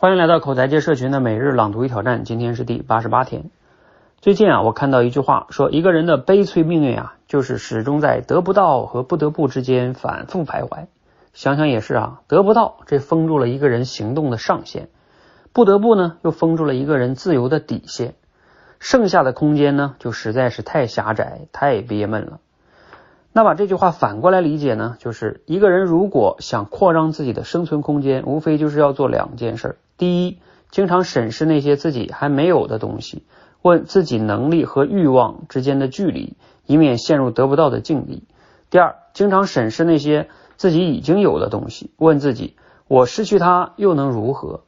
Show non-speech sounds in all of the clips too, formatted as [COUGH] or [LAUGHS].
欢迎来到口才界社群的每日朗读与挑战，今天是第八十八天。最近啊，我看到一句话，说一个人的悲催命运啊，就是始终在得不到和不得不之间反复徘徊。想想也是啊，得不到这封住了一个人行动的上限，不得不呢又封住了一个人自由的底线，剩下的空间呢就实在是太狭窄、太憋闷了。那把这句话反过来理解呢，就是一个人如果想扩张自己的生存空间，无非就是要做两件事。第一，经常审视那些自己还没有的东西，问自己能力和欲望之间的距离，以免陷入得不到的境地。第二，经常审视那些自己已经有的东西，问自己，我失去它又能如何，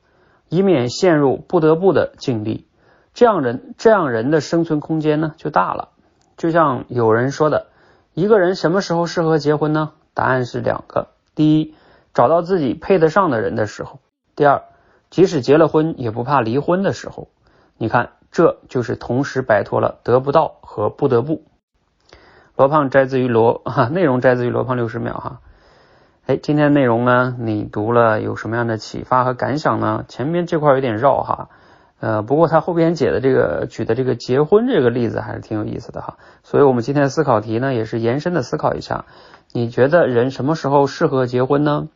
以免陷入不得不的境地。这样人，这样人的生存空间呢就大了。就像有人说的。一个人什么时候适合结婚呢？答案是两个：第一，找到自己配得上的人的时候；第二，即使结了婚也不怕离婚的时候。你看，这就是同时摆脱了得不到和不得不。罗胖摘自于罗 [LAUGHS] 哈，内容摘自于罗胖六十秒哈。哎，今天的内容呢，你读了有什么样的启发和感想呢？前面这块有点绕哈。呃，不过他后边解的这个举的这个结婚这个例子还是挺有意思的哈，所以我们今天的思考题呢也是延伸的思考一下，你觉得人什么时候适合结婚呢？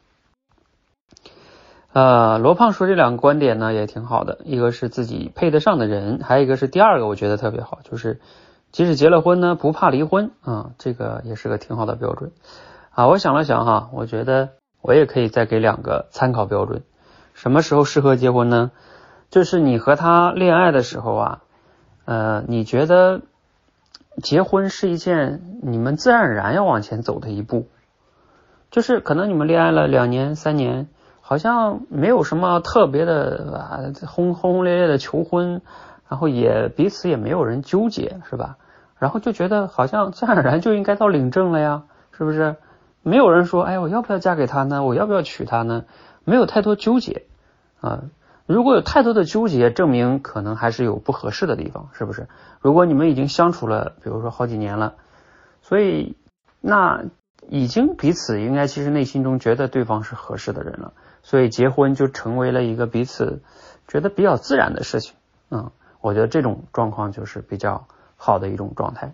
呃，罗胖说这两个观点呢也挺好的，一个是自己配得上的人，还有一个是第二个我觉得特别好，就是即使结了婚呢不怕离婚啊，这个也是个挺好的标准啊。我想了想哈，我觉得我也可以再给两个参考标准，什么时候适合结婚呢？就是你和他恋爱的时候啊，呃，你觉得结婚是一件你们自然而然要往前走的一步，就是可能你们恋爱了两年三年，好像没有什么特别的啊轰轰轰烈烈的求婚，然后也彼此也没有人纠结，是吧？然后就觉得好像自然而然就应该到领证了呀，是不是？没有人说，哎，我要不要嫁给他呢？我要不要娶她呢？没有太多纠结啊。如果有太多的纠结，证明可能还是有不合适的地方，是不是？如果你们已经相处了，比如说好几年了，所以那已经彼此应该其实内心中觉得对方是合适的人了，所以结婚就成为了一个彼此觉得比较自然的事情。嗯，我觉得这种状况就是比较好的一种状态，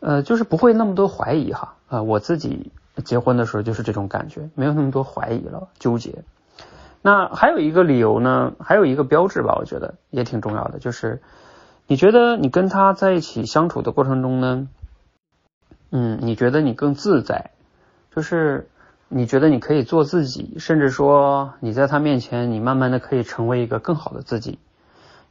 呃，就是不会那么多怀疑哈。呃，我自己结婚的时候就是这种感觉，没有那么多怀疑了，纠结。那还有一个理由呢，还有一个标志吧，我觉得也挺重要的，就是你觉得你跟他在一起相处的过程中呢，嗯，你觉得你更自在，就是你觉得你可以做自己，甚至说你在他面前，你慢慢的可以成为一个更好的自己。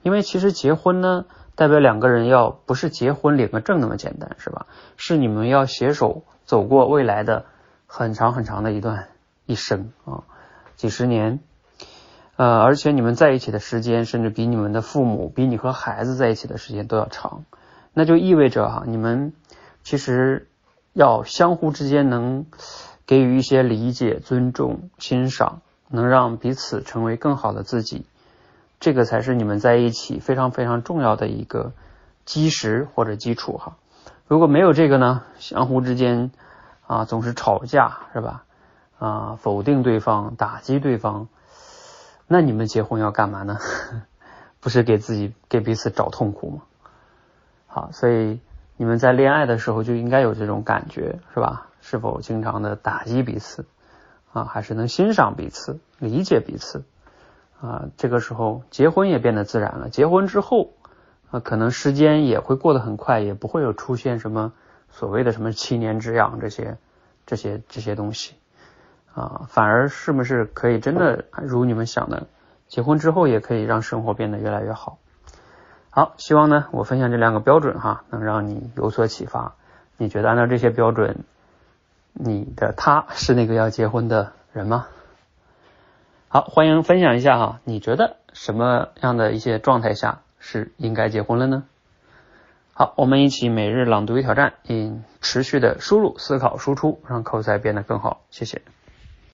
因为其实结婚呢，代表两个人要不是结婚领个证那么简单，是吧？是你们要携手走过未来的很长很长的一段一生啊，几十年。呃，而且你们在一起的时间，甚至比你们的父母、比你和孩子在一起的时间都要长，那就意味着哈，你们其实要相互之间能给予一些理解、尊重、欣赏，能让彼此成为更好的自己，这个才是你们在一起非常非常重要的一个基石或者基础哈。如果没有这个呢，相互之间啊总是吵架是吧？啊，否定对方，打击对方。那你们结婚要干嘛呢？[LAUGHS] 不是给自己给彼此找痛苦吗？好，所以你们在恋爱的时候就应该有这种感觉，是吧？是否经常的打击彼此啊？还是能欣赏彼此、理解彼此啊？这个时候结婚也变得自然了。结婚之后啊，可能时间也会过得很快，也不会有出现什么所谓的什么七年之痒这些、这些、这些东西。啊，反而是不是可以真的如你们想的，结婚之后也可以让生活变得越来越好。好，希望呢我分享这两个标准哈，能让你有所启发。你觉得按照这些标准，你的他是那个要结婚的人吗？好，欢迎分享一下哈，你觉得什么样的一些状态下是应该结婚了呢？好，我们一起每日朗读与挑战，并持续的输入、思考、输出，让口才变得更好。谢谢。